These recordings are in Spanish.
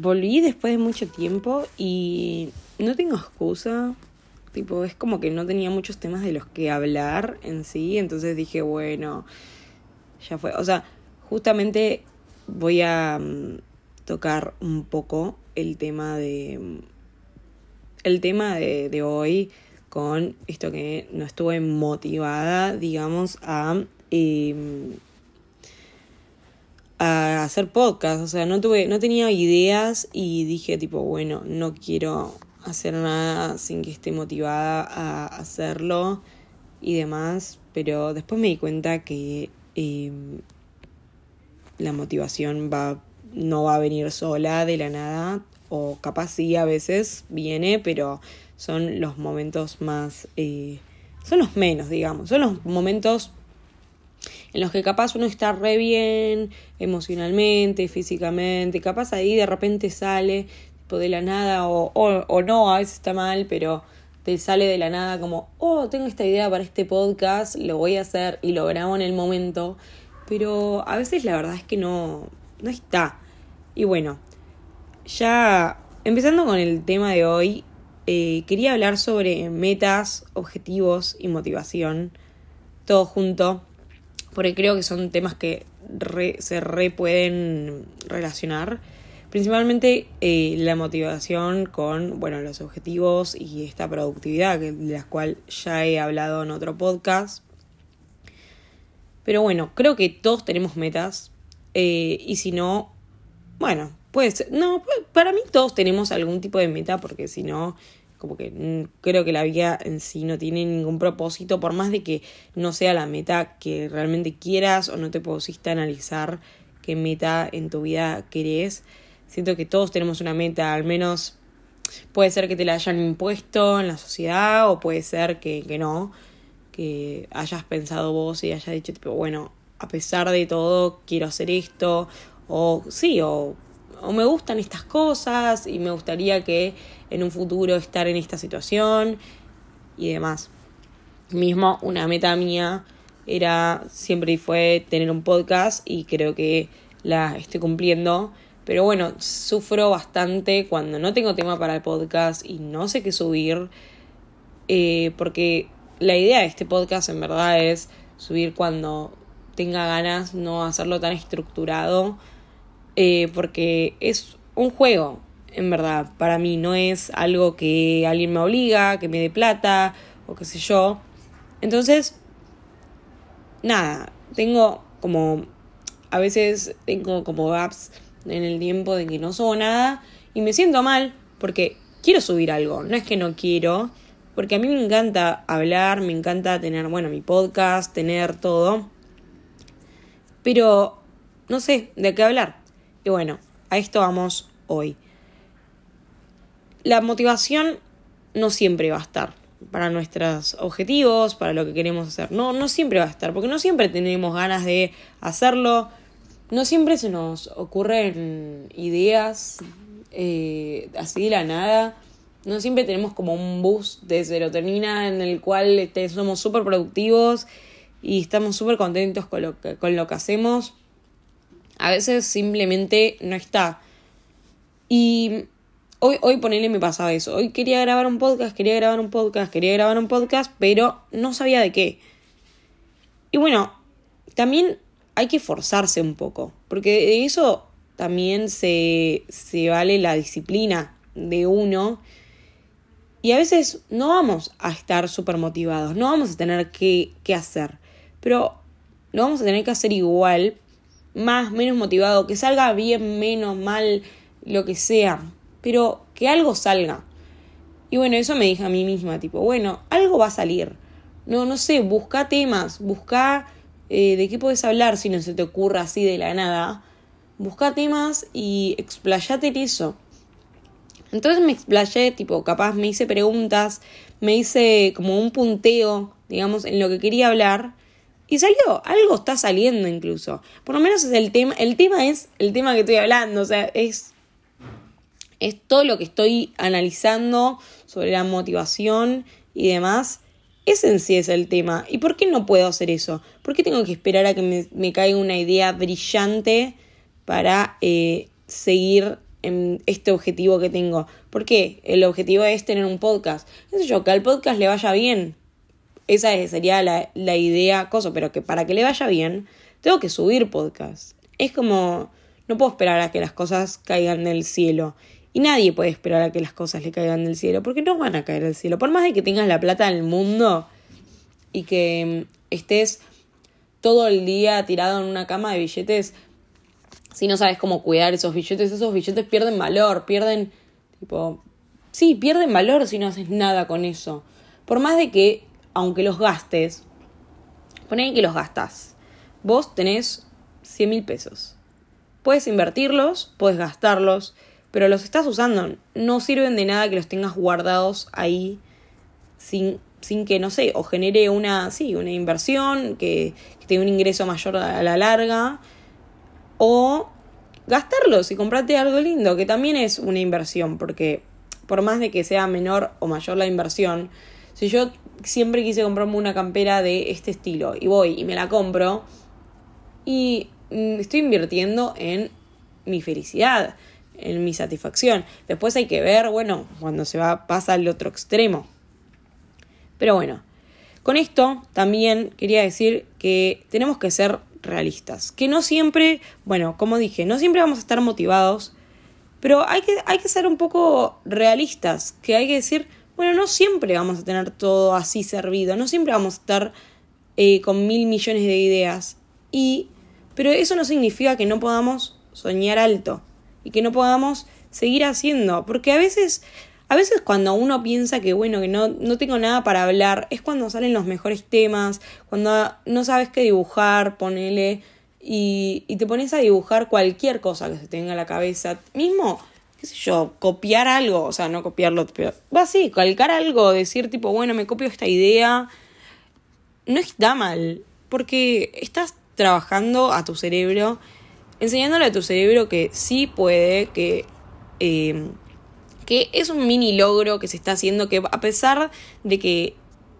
Volví después de mucho tiempo y no tengo excusa. Tipo, es como que no tenía muchos temas de los que hablar en sí, entonces dije, bueno, ya fue. O sea, justamente voy a mm, tocar un poco el tema de. Mm, el tema de, de hoy con esto que no estuve motivada, digamos, a. Em, a hacer podcast, o sea, no tuve, no tenía ideas y dije tipo, bueno, no quiero hacer nada sin que esté motivada a hacerlo y demás, pero después me di cuenta que em, la motivación va, no va a venir sola de la nada, o capaz sí a veces viene, pero son los momentos más, eh, son los menos, digamos, son los momentos en los que capaz uno está re bien emocionalmente, físicamente, capaz ahí de repente sale tipo de la nada o, o, no, a veces está mal, pero te sale de la nada como, oh, tengo esta idea para este podcast, lo voy a hacer y lo grabo en el momento, pero a veces la verdad es que no, no está. Y bueno, ya empezando con el tema de hoy, eh, quería hablar sobre metas, objetivos y motivación, todo junto porque creo que son temas que se re pueden relacionar. Principalmente eh, la motivación con bueno, los objetivos y esta productividad, de la cual ya he hablado en otro podcast. Pero bueno, creo que todos tenemos metas. Eh, y si no, bueno, pues No, para mí todos tenemos algún tipo de meta, porque si no, como que mm, creo que la vida en sí no tiene ningún propósito, por más de que no sea la meta que realmente quieras o no te pusiste a analizar qué meta en tu vida querés. Siento que todos tenemos una meta, al menos puede ser que te la hayan impuesto en la sociedad o puede ser que, que no, que hayas pensado vos y hayas dicho tipo, bueno, a pesar de todo quiero hacer esto o sí, o o me gustan estas cosas y me gustaría que en un futuro estar en esta situación y demás. Mismo una meta mía era siempre y fue tener un podcast y creo que la estoy cumpliendo. Pero bueno, sufro bastante cuando no tengo tema para el podcast y no sé qué subir. Eh, porque la idea de este podcast en verdad es subir cuando tenga ganas, no hacerlo tan estructurado eh, porque es un juego, en verdad, para mí, no es algo que alguien me obliga, que me dé plata o qué sé yo. Entonces, nada, tengo como, a veces tengo como gaps en el tiempo de que no subo nada y me siento mal porque quiero subir algo, no es que no quiero, porque a mí me encanta hablar, me encanta tener, bueno, mi podcast, tener todo, pero no sé de qué hablar. Y bueno, a esto vamos hoy. La motivación no siempre va a estar para nuestros objetivos, para lo que queremos hacer. No, no siempre va a estar, porque no siempre tenemos ganas de hacerlo. No siempre se nos ocurren ideas eh, así de la nada. No siempre tenemos como un boost de serotonina en el cual este, somos súper productivos y estamos súper contentos con lo, con lo que hacemos a veces simplemente no está. Y hoy, hoy ponele me pasaba eso. Hoy quería grabar un podcast, quería grabar un podcast, quería grabar un podcast, pero no sabía de qué. Y bueno, también hay que forzarse un poco, porque de eso también se, se vale la disciplina de uno. Y a veces no vamos a estar súper motivados, no vamos a tener que hacer, pero lo vamos a tener que hacer igual más, menos motivado, que salga bien, menos, mal, lo que sea, pero que algo salga. Y bueno, eso me dije a mí misma, tipo, bueno, algo va a salir. No, no sé, busca temas, busca eh, de qué puedes hablar si no se te ocurra así de la nada. Busca temas y explayate en eso. Entonces me explayé, tipo, capaz me hice preguntas, me hice como un punteo, digamos, en lo que quería hablar. Y salió, algo está saliendo incluso. Por lo menos es el tema, el tema es el tema que estoy hablando, o sea, es, es todo lo que estoy analizando sobre la motivación y demás. Ese en sí es el tema. ¿Y por qué no puedo hacer eso? ¿Por qué tengo que esperar a que me, me caiga una idea brillante para eh, seguir en este objetivo que tengo. ¿Por qué? El objetivo es tener un podcast. No yo, que al podcast le vaya bien. Esa sería la, la idea, cosa, pero que para que le vaya bien, tengo que subir podcast. Es como, no puedo esperar a que las cosas caigan del cielo. Y nadie puede esperar a que las cosas le caigan del cielo, porque no van a caer del cielo. Por más de que tengas la plata del mundo y que mm, estés todo el día tirado en una cama de billetes, si no sabes cómo cuidar esos billetes, esos billetes pierden valor, pierden, tipo, sí, pierden valor si no haces nada con eso. Por más de que, aunque los gastes, ponen que los gastas. Vos tenés 100 mil pesos. Puedes invertirlos, puedes gastarlos, pero los estás usando. No sirven de nada que los tengas guardados ahí sin, sin que, no sé, o genere una, sí, una inversión, que, que tenga un ingreso mayor a la larga o gastarlos y comprarte algo lindo, que también es una inversión, porque por más de que sea menor o mayor la inversión, si yo siempre quise comprarme una campera de este estilo y voy y me la compro y mm, estoy invirtiendo en mi felicidad, en mi satisfacción. Después hay que ver, bueno, cuando se va pasa al otro extremo. Pero bueno, con esto también quería decir que tenemos que ser realistas. Que no siempre, bueno, como dije, no siempre vamos a estar motivados, pero hay que, hay que ser un poco realistas, que hay que decir, bueno, no siempre vamos a tener todo así servido, no siempre vamos a estar eh, con mil millones de ideas. Y, pero eso no significa que no podamos soñar alto y que no podamos seguir haciendo, porque a veces a veces cuando uno piensa que bueno, que no, no tengo nada para hablar, es cuando salen los mejores temas, cuando no sabes qué dibujar, ponele, y, y te pones a dibujar cualquier cosa que se tenga en la cabeza. Mismo, qué sé yo, copiar algo, o sea, no copiarlo, pero así, calcar algo, decir tipo, bueno, me copio esta idea, no está mal, porque estás trabajando a tu cerebro, enseñándole a tu cerebro que sí puede, que... Eh, que es un mini logro que se está haciendo, que a pesar de que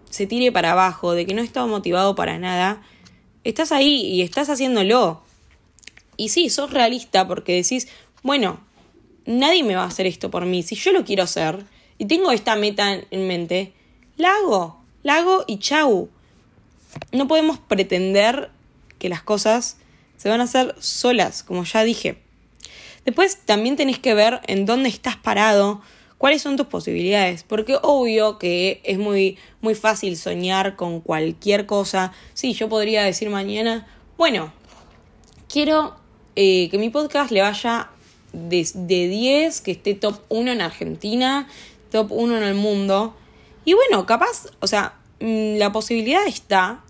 se tire para abajo, de que no estaba motivado para nada, estás ahí y estás haciéndolo. Y sí, sos realista porque decís, bueno, nadie me va a hacer esto por mí. Si yo lo quiero hacer y tengo esta meta en mente, la hago, la hago y chau. No podemos pretender que las cosas se van a hacer solas, como ya dije. Después también tenés que ver en dónde estás parado, cuáles son tus posibilidades, porque obvio que es muy, muy fácil soñar con cualquier cosa. Sí, yo podría decir mañana, bueno, quiero eh, que mi podcast le vaya de, de 10, que esté top 1 en Argentina, top 1 en el mundo. Y bueno, capaz, o sea, mm, la posibilidad está,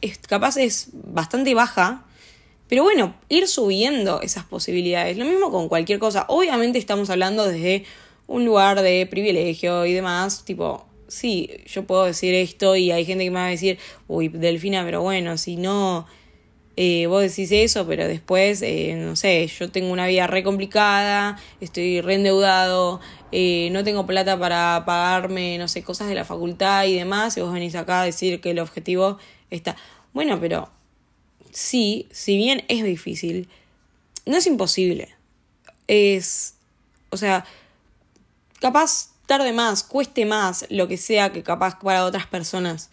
es, capaz es bastante baja, pero bueno, ir subiendo esas posibilidades. Lo mismo con cualquier cosa. Obviamente estamos hablando desde un lugar de privilegio y demás. Tipo, sí, yo puedo decir esto y hay gente que me va a decir, uy, Delfina, pero bueno, si no, eh, vos decís eso, pero después, eh, no sé, yo tengo una vida re complicada, estoy re endeudado, eh, no tengo plata para pagarme, no sé, cosas de la facultad y demás, y vos venís acá a decir que el objetivo está... Bueno, pero sí, si bien es difícil, no es imposible. Es, o sea, capaz tarde más, cueste más, lo que sea que capaz para otras personas,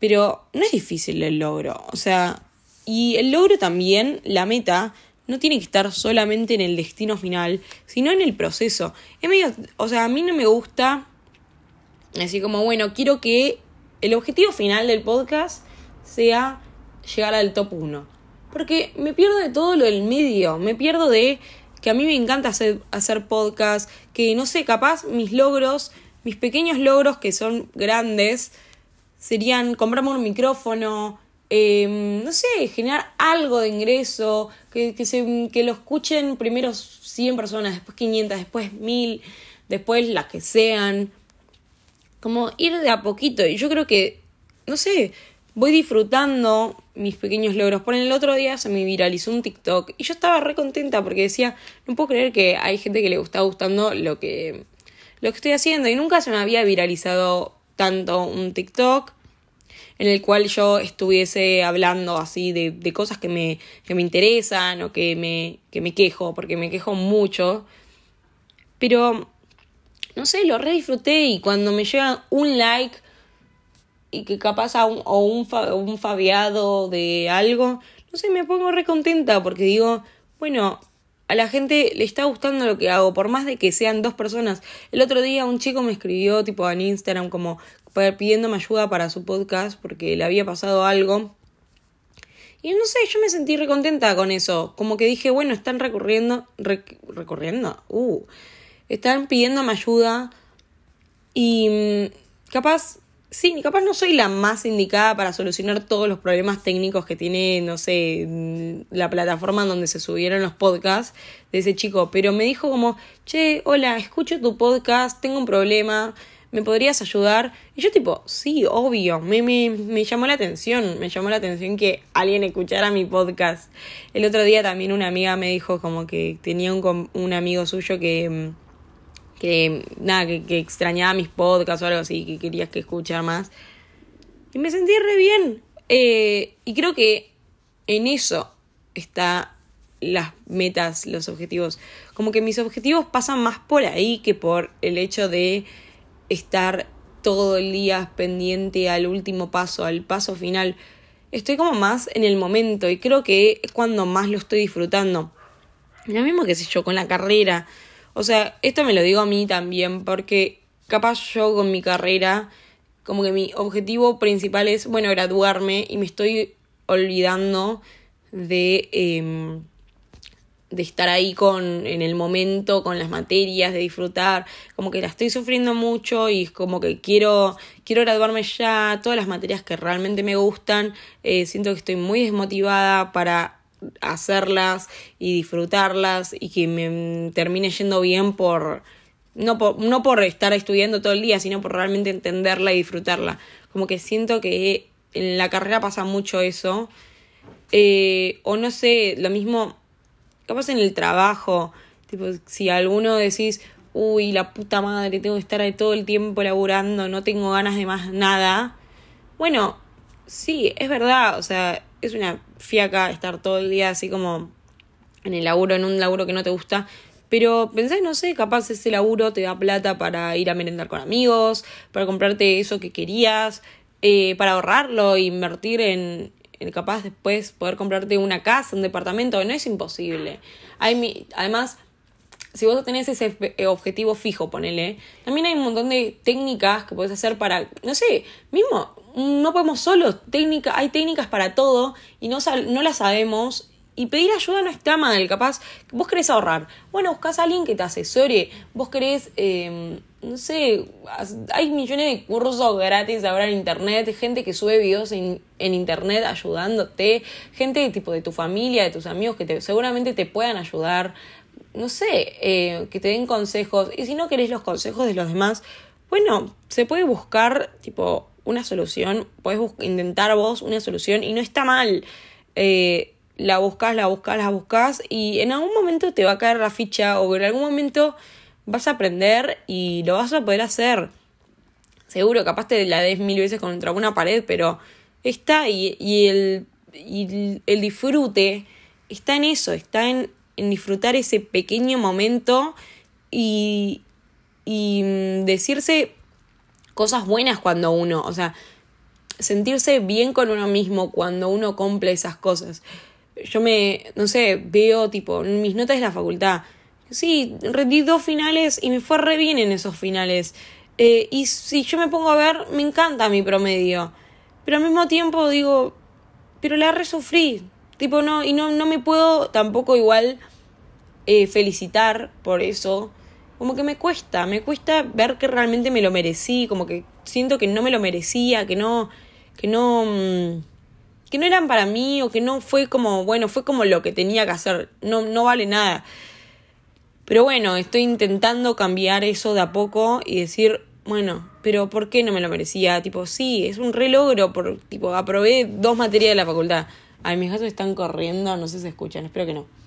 pero no es difícil el logro. O sea, y el logro también, la meta, no tiene que estar solamente en el destino final, sino en el proceso. Es medio, o sea, a mí no me gusta así como, bueno, quiero que el objetivo final del podcast sea llegar al top 1. Porque me pierdo de todo lo del medio, me pierdo de que a mí me encanta hacer, hacer podcast, que no sé, capaz mis logros, mis pequeños logros que son grandes, serían comprarme un micrófono, em, no sé, generar algo de ingreso, que, que, se, que lo escuchen primero 100 personas, después 500, después 1000, después las que sean. Como ir de a poquito. Y yo creo que, no sé, voy disfrutando mis pequeños logros. Por el otro día se me viralizó un TikTok y yo estaba re contenta porque decía, no puedo creer que hay gente que le está gustando lo que, lo que estoy haciendo y nunca se me había viralizado tanto un TikTok en el cual yo estuviese hablando así de, de cosas que me, que me interesan o que me, que me quejo, porque me quejo mucho. Pero, no sé, lo re disfruté y cuando me llega un like y que capaz a un, o un, un fabiado de algo, no sé, me pongo re contenta porque digo, bueno, a la gente le está gustando lo que hago, por más de que sean dos personas. El otro día un chico me escribió tipo en Instagram como pidiéndome ayuda para su podcast porque le había pasado algo. Y no sé, yo me sentí recontenta con eso. Como que dije, bueno, están recurriendo. recorriendo. Uh. Están pidiéndome ayuda. Y mm, capaz Sí, capaz no soy la más indicada para solucionar todos los problemas técnicos que tiene, no sé, la plataforma donde se subieron los podcasts de ese chico, pero me dijo como, che, hola, escucho tu podcast, tengo un problema, ¿me podrías ayudar? Y yo tipo, sí, obvio, me, me, me llamó la atención, me llamó la atención que alguien escuchara mi podcast. El otro día también una amiga me dijo como que tenía un, un amigo suyo que mm, que nada, que, extrañaba mis podcasts o algo así, que querías que escuchar más. Y me sentí re bien. Eh, y creo que en eso está las metas, los objetivos. Como que mis objetivos pasan más por ahí que por el hecho de estar todo el día pendiente al último paso, al paso final. Estoy como más en el momento y creo que es cuando más lo estoy disfrutando. Lo mismo que sé yo con la carrera. O sea, esto me lo digo a mí también porque capaz yo con mi carrera, como que mi objetivo principal es, bueno, graduarme y me estoy olvidando de, em, de estar ahí con, en el momento, con las materias, de disfrutar, como que la estoy sufriendo mucho y es como que quiero, quiero graduarme ya, todas las materias que realmente me gustan, eh, siento que estoy muy desmotivada para hacerlas y disfrutarlas y que me termine yendo bien por no por, no por estar estudiando todo el día, sino por realmente entenderla y disfrutarla. Como que siento que en la carrera pasa mucho eso. Eh, o no sé, lo mismo, capaz en el trabajo, tipo, si alguno decís, uy, la puta madre, tengo que estar ahí todo el tiempo laburando, no tengo ganas de más nada. Bueno, sí, es verdad, o sea, es una fiaca estar todo el día así como en el laburo, en un laburo que no te gusta. Pero pensás, no sé, capaz ese laburo te da plata para ir a merendar con amigos, para comprarte eso que querías, eh, para ahorrarlo e invertir en, capaz después poder comprarte una casa, un departamento, no es imposible. Hay, además, si vos tenés ese eh, objetivo fijo, ponele, también hay un montón de técnicas que puedes hacer para, no sé, mismo no podemos solos, técnica, hay técnicas para todo y no, no las sabemos. Y pedir ayuda no está mal, capaz, vos querés ahorrar. Bueno, buscas a alguien que te asesore, vos querés, em, no sé, hay millones de cursos gratis ahora en internet, gente que sube videos en, en internet ayudándote, gente tipo de tu familia, de tus amigos que te, seguramente te puedan ayudar, no sé, eh, que te den consejos. Y si no querés los consejos de los demás, bueno, se puede buscar tipo una solución, puedes intentar vos una solución y no está mal. Eh, la buscas, la buscas, la buscas y en algún momento te va a caer la ficha o en algún momento vas a aprender y lo vas a poder hacer. Seguro, capaz te la des mil veces contra una pared, pero está y, y, el, y el disfrute está en eso, está en, en disfrutar ese pequeño momento y, y mm, decirse cosas buenas cuando uno, o sea, sentirse bien con uno mismo cuando uno cumple esas cosas. Yo me, no sé, veo tipo mis notas de la facultad. Sí, rendí dos finales y me fue re bien en esos finales. Eh, y si yo me pongo a ver, me encanta mi promedio. Pero al mismo tiempo digo, pero la resufrí. Tipo, no, y no, no me puedo tampoco igual eh, felicitar por eso como que me cuesta, me cuesta ver que realmente me lo merecí, como que siento que no me lo merecía, que no, que no, mm, que no eran para mí o que no fue como, bueno, fue como lo que tenía que hacer, no, no vale nada. Pero bueno, estoy intentando cambiar eso de a poco y decir, bueno, pero ¿por qué no me lo merecía? Tipo, sí, es un re logro, por, tipo, aprobé dos materias de la facultad. Ay, mis gatos están corriendo, no sé si escuchan, espero que no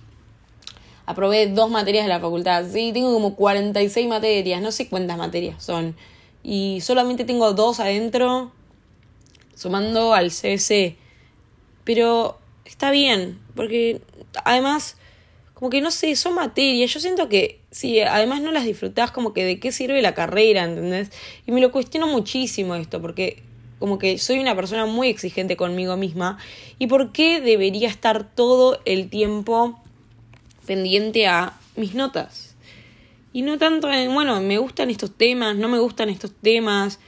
aprobé dos materias de la facultad. Sí, tengo como 46 materias, no sé cuántas materias son. Y solamente tengo dos adentro. sumando al CBC. Pero está bien, porque además, como que no sé, son materias. Yo siento que si además no las disfrutás, como que de qué sirve la carrera, ¿entendés? Y me lo cuestiono muchísimo esto, porque como que soy una persona muy exigente conmigo misma. ¿Y por qué debería estar todo el tiempo pendiente a mis notas? Y no tanto en, bueno, me gustan estos temas, no me gustan estos temas.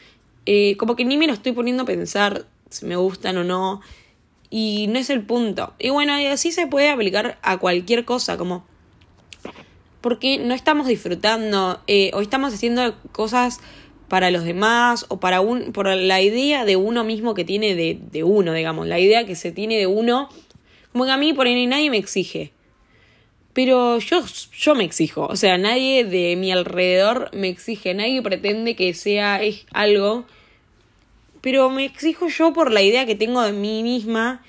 Eh, como que ni me lo estoy poniendo a pensar si me gustan o no. Y no es el punto. Y bueno, así se puede aplicar a cualquier cosa, como porque no estamos disfrutando eh, o estamos haciendo cosas para los demás o para un, por la idea de uno mismo que tiene de, de uno, digamos, la idea que se tiene de uno, como que a mí por ahí nadie me exige. Pero yo, yo me exijo, o sea, nadie de mi alrededor me exige, nadie pretende que sea algo pero me exijo yo por la idea que tengo de mí misma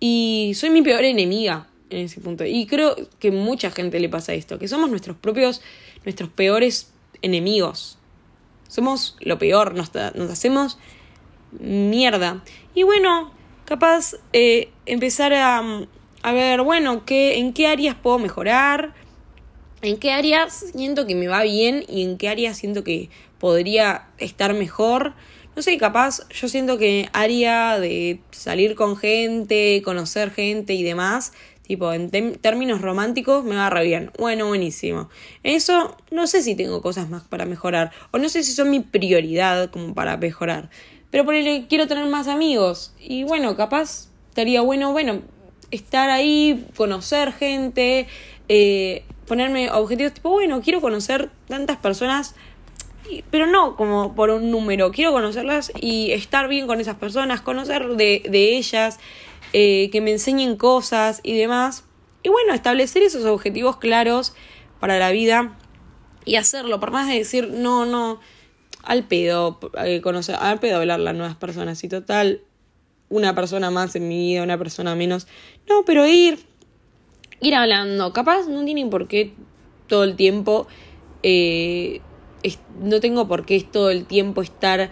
y soy mi peor enemiga en ese punto. Y creo que mucha gente le pasa esto, que somos nuestros propios, nuestros peores enemigos. Somos lo peor, nos, nos hacemos mierda. Y bueno, capaz eh, empezar a, a ver, bueno, ¿qué, en qué áreas puedo mejorar, en qué áreas siento que me va bien y en qué áreas siento que podría estar mejor no sé, capaz yo siento que área de salir con gente, conocer gente y demás, tipo en términos románticos me va bien. Bueno, buenísimo. Eso no sé si tengo cosas más para mejorar o no sé si son mi prioridad como para mejorar. Pero por el quiero tener más amigos y bueno, capaz estaría bueno, bueno, estar ahí, conocer gente, eh, ponerme objetivos tipo, bueno, quiero conocer tantas personas pero no como por un número, quiero conocerlas y estar bien con esas personas, conocer de, de ellas, eh, que me enseñen cosas y demás. Y bueno, establecer esos objetivos claros para la vida y hacerlo, por más de decir, no, no, al pedo, eh, conocer, al pedo hablar a nuevas personas y total, una persona más en mi vida, una persona menos. No, pero ir, ir hablando, capaz no tienen por qué todo el tiempo eh, no tengo por qué todo el tiempo estar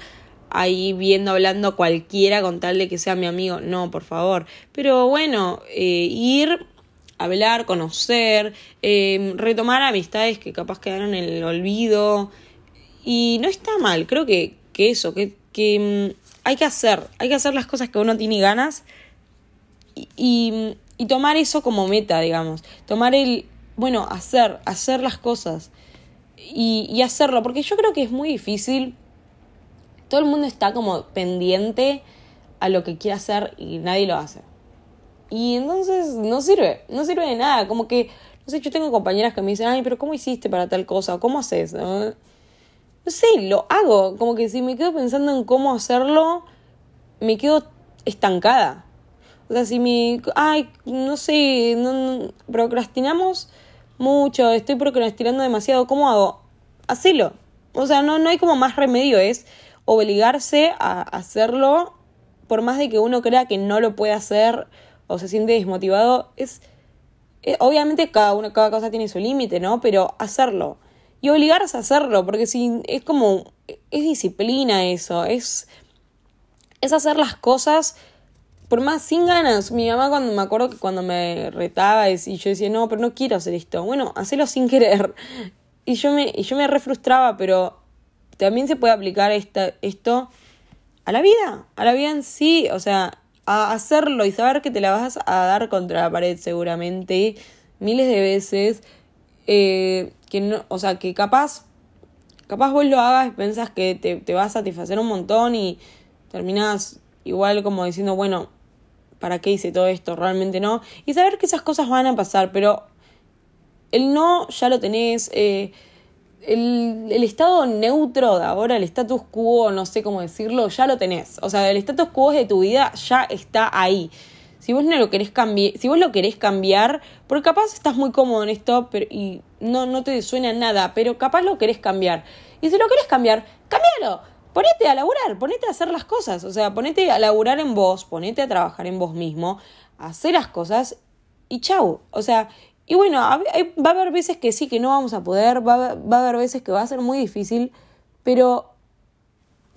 ahí viendo, hablando cualquiera con tal de que sea mi amigo. No, por favor. Pero bueno, eh, ir, hablar, conocer, em, retomar amistades que capaz quedaron en el olvido. Y no está mal, creo que, que eso, que, que em, hay que hacer, hay que hacer las cosas que uno tiene ganas y, y, y tomar eso como meta, digamos. Tomar el, bueno, hacer, hacer las cosas y, hacerlo, porque yo creo que es muy difícil. Todo el mundo está como pendiente a lo que quiere hacer y nadie lo hace. Y entonces no sirve, no sirve de nada. Como que, no sé, yo tengo compañeras que me dicen, ay, pero ¿cómo hiciste para tal cosa? ¿Cómo haces? No, no sé, lo hago. Como que si me quedo pensando en cómo hacerlo, me quedo estancada. O sea, si me, ay, no sé, no, procrastinamos mucho, estoy procrastinando demasiado, ¿cómo hago? Hacelo. O sea, no, no hay como más remedio, es obligarse a hacerlo, por más de que uno crea que no lo puede hacer o se siente desmotivado, es, eh, obviamente cada una, cada cosa tiene su límite, ¿no? Pero hacerlo. Y obligarse a hacerlo, porque si es como, es disciplina eso, es, es hacer las cosas por más sin ganas. Mi mamá cuando me acuerdo que cuando me retaba y yo decía, no, pero no quiero hacer esto. Bueno, hacerlo sin querer. Y yo me, y yo me refrustraba, pero también se puede aplicar esta, esto a la vida, a la vida en sí, o sea, a hacerlo y saber que te la vas a dar contra la pared seguramente miles de veces, eh, que no, o sea, que capaz, capaz vos lo hagas y pensás que te, te va a satisfacer un montón y terminas igual como diciendo, bueno, ¿para qué hice todo esto? Realmente no. Y saber que esas cosas van a pasar, pero el no ya lo tenés. Eh, el, el, estado neutro de ahora, el status quo, no sé cómo decirlo, ya lo tenés. O sea, el status quo de tu vida ya está ahí. Si vos no lo querés cambiar, si vos lo querés cambiar, porque capaz estás muy cómodo en esto y no, no te suena nada, pero capaz lo querés cambiar. Y si lo querés cambiar, cámbialo ponete a laburar, ponete a haber las cosas, o sea, ponete a laburar en vos, ponete a trabajar en vos mismo, hacer las cosas y chau. O sea, y bueno, va a haber veces que sí, que no vamos a poder, va a, va a haber veces que va a ser muy difícil, pero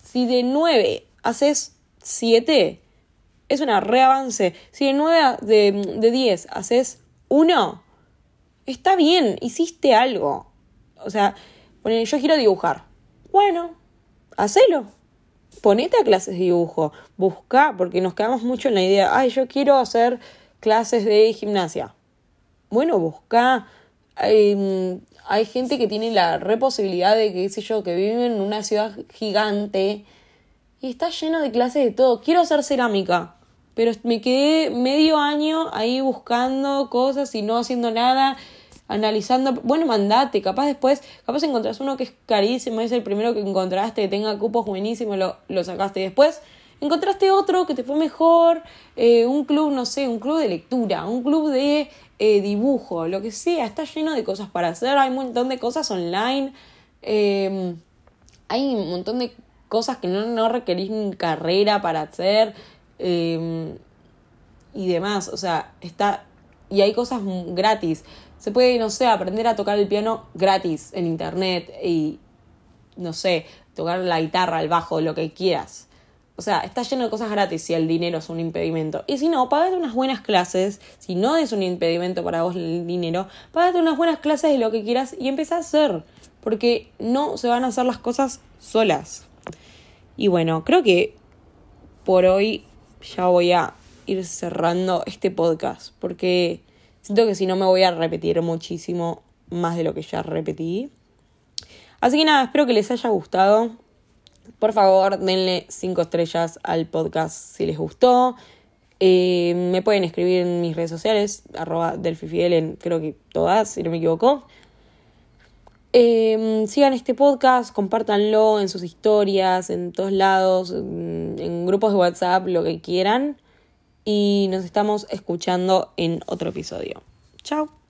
si de nueve haces 7, es una reavance. Si de 9 de, de 10 haces 1, está bien, hiciste algo. O sea, yo quiero dibujar. Bueno, hacelo. Ponete a clases de dibujo. Busca, porque nos quedamos mucho en la idea, ay, yo quiero hacer clases de gimnasia. Bueno, busca. Hay, hay gente que tiene la reposibilidad de que, qué yo, que vive en una ciudad gigante y está lleno de clases de todo. Quiero hacer cerámica, pero me quedé medio año ahí buscando cosas y no haciendo nada, analizando. Bueno, mandate, capaz después, capaz encontrás uno que es carísimo, es el primero que encontraste, que tenga cupos buenísimos, lo, lo sacaste. Después encontraste otro que te fue mejor, eh, un club, no sé, un club de lectura, un club de eh, dibujo, lo que sea, está lleno de cosas para hacer, hay un montón de cosas online, eh, hay un montón de cosas que no, no requerís carrera para hacer em, y demás. O sea, está. Y hay cosas gratis. Se puede, no sé, aprender a tocar el piano gratis en internet y, no sé, tocar la guitarra, el bajo, lo que quieras. O sea, está lleno de cosas gratis si el dinero es un impedimento. Y si no, pagate unas buenas clases. Si no es un impedimento para vos el dinero, pagate unas buenas clases de lo que quieras y empieza a hacer. Porque no se van a hacer las cosas solas. Y bueno, creo que por hoy ya voy a ir cerrando este podcast porque siento que si no me voy a repetir muchísimo más de lo que ya repetí. Así que nada, espero que les haya gustado. Por favor, denle 5 estrellas al podcast si les gustó. Eh, me pueden escribir en mis redes sociales, arroba delfifidel en creo que todas, si no me equivoco. Eh, sigan este podcast, compártanlo en sus historias, en todos lados, en grupos de WhatsApp, lo que quieran. Y nos estamos escuchando en otro episodio. Chao.